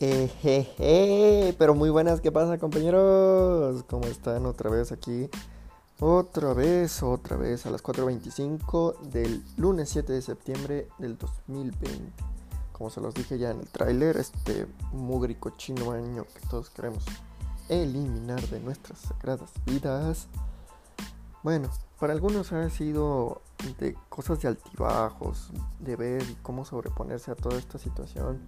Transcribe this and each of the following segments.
Ejeje, pero muy buenas, ¿qué pasa compañeros? ¿Cómo están otra vez aquí? Otra vez, otra vez a las 4.25 del lunes 7 de septiembre del 2020. Como se los dije ya en el tráiler, este mugre cochino año que todos queremos eliminar de nuestras sagradas vidas. Bueno, para algunos ha sido de cosas de altibajos, de ver cómo sobreponerse a toda esta situación.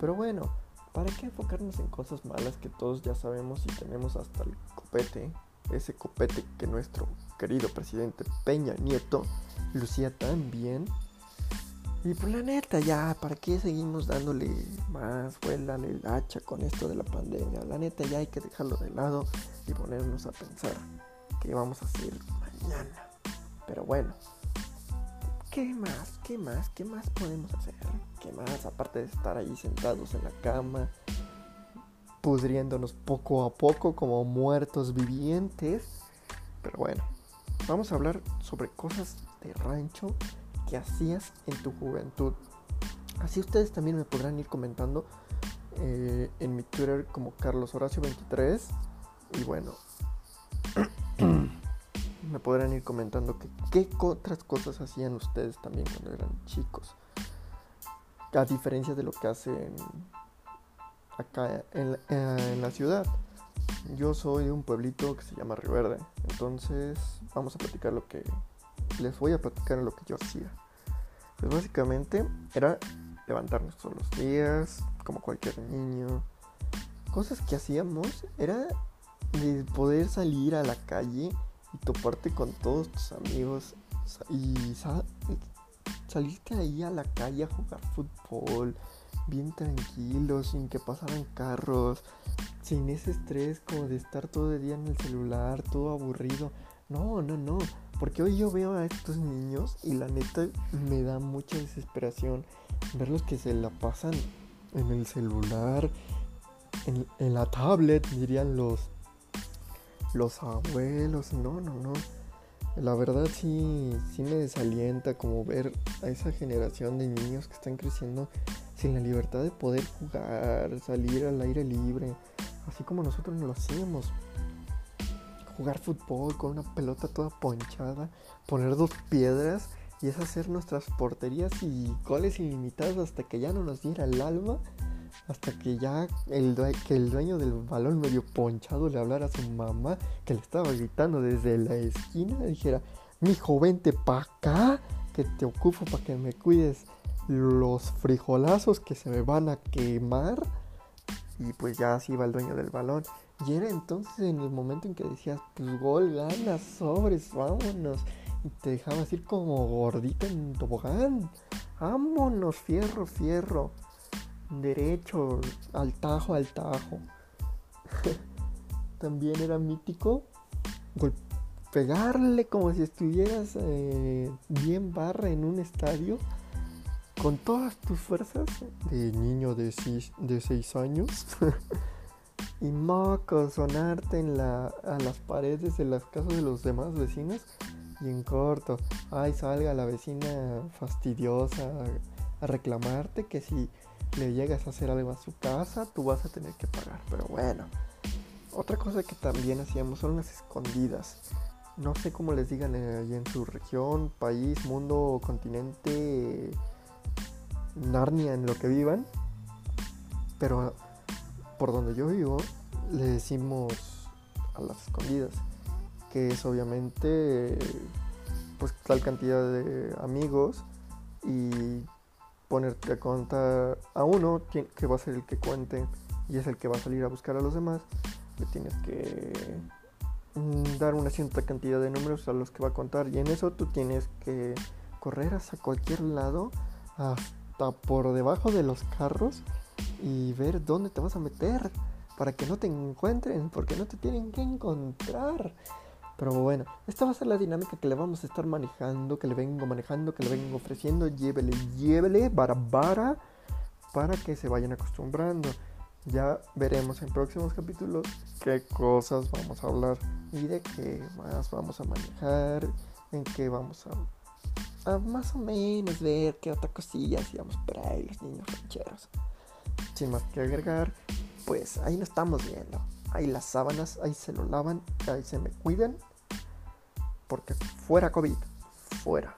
Pero bueno, ¿Para qué enfocarnos en cosas malas que todos ya sabemos y tenemos hasta el copete? Ese copete que nuestro querido presidente Peña Nieto lucía tan bien. Y por la neta, ya, ¿para qué seguimos dándole más vuela el hacha con esto de la pandemia? La neta, ya hay que dejarlo de lado y ponernos a pensar qué vamos a hacer mañana. Pero bueno, ¿qué más? ¿Qué más? ¿Qué más podemos hacer? ¿Qué más? Aparte de estar ahí sentados en la cama, pudriéndonos poco a poco como muertos vivientes. Pero bueno, vamos a hablar sobre cosas de rancho que hacías en tu juventud. Así ustedes también me podrán ir comentando eh, en mi Twitter como Carlos Horacio 23. Y bueno, me podrán ir comentando que, qué otras cosas hacían ustedes también cuando eran chicos a diferencia de lo que hacen acá en, la ciudad. Yo soy de un pueblito que se llama Río Verde, entonces vamos a platicar lo que les voy a platicar lo que yo hacía. Pues básicamente era levantarnos todos los días, como cualquier niño. Cosas que hacíamos era de poder salir a la calle y toparte con todos tus amigos y saliste ahí a la calle a jugar fútbol, bien tranquilo, sin que pasaran carros, sin ese estrés como de estar todo el día en el celular, todo aburrido. No, no, no. Porque hoy yo veo a estos niños y la neta me da mucha desesperación verlos que se la pasan en el celular, en la tablet, dirían los, los abuelos. No, no, no la verdad sí, sí me desalienta como ver a esa generación de niños que están creciendo sin la libertad de poder jugar, salir al aire libre, así como nosotros lo hacíamos. Jugar fútbol con una pelota toda ponchada, poner dos piedras y es hacer nuestras porterías y goles ilimitados hasta que ya no nos diera el alma hasta que ya el, que el dueño del balón medio ponchado le hablara a su mamá que le estaba gritando desde la esquina y dijera, mi vente pa' acá, que te ocupo para que me cuides los frijolazos que se me van a quemar. Y pues ya así iba el dueño del balón. Y era entonces en el momento en que decías, pues gol, ganas, sobres, vámonos. Y te dejabas ir como gordita en tobogán. Vámonos, fierro, fierro derecho, al tajo, al tajo. También era mítico pegarle como si estuvieras eh, bien barra en un estadio con todas tus fuerzas. De niño de 6 de seis años. Y moco sonarte en la, a las paredes de las casas de los demás vecinos. Y en corto, ay salga la vecina fastidiosa a reclamarte que si le llegas a hacer algo a su casa, tú vas a tener que pagar. Pero bueno, otra cosa que también hacíamos son las escondidas. No sé cómo les digan allí en su región, país, mundo, continente, Narnia, en lo que vivan. Pero por donde yo vivo, le decimos a las escondidas, que es obviamente pues tal cantidad de amigos y ponerte a contar a uno que va a ser el que cuente y es el que va a salir a buscar a los demás, le tienes que mm, dar una cierta cantidad de números a los que va a contar y en eso tú tienes que correr hacia cualquier lado hasta por debajo de los carros y ver dónde te vas a meter para que no te encuentren porque no te tienen que encontrar pero bueno, esta va a ser la dinámica que le vamos a estar manejando, que le vengo manejando, que le vengo ofreciendo. Llévele, llévele, barabara, para que se vayan acostumbrando. Ya veremos en próximos capítulos qué cosas vamos a hablar y de qué más vamos a manejar, en qué vamos a, a más o menos ver qué otra cosilla hacíamos por ahí los niños rancheros. sin más que agregar, pues ahí nos estamos viendo. Ahí las sábanas, ahí se lo lavan, ahí se me cuiden. Porque fuera COVID, fuera.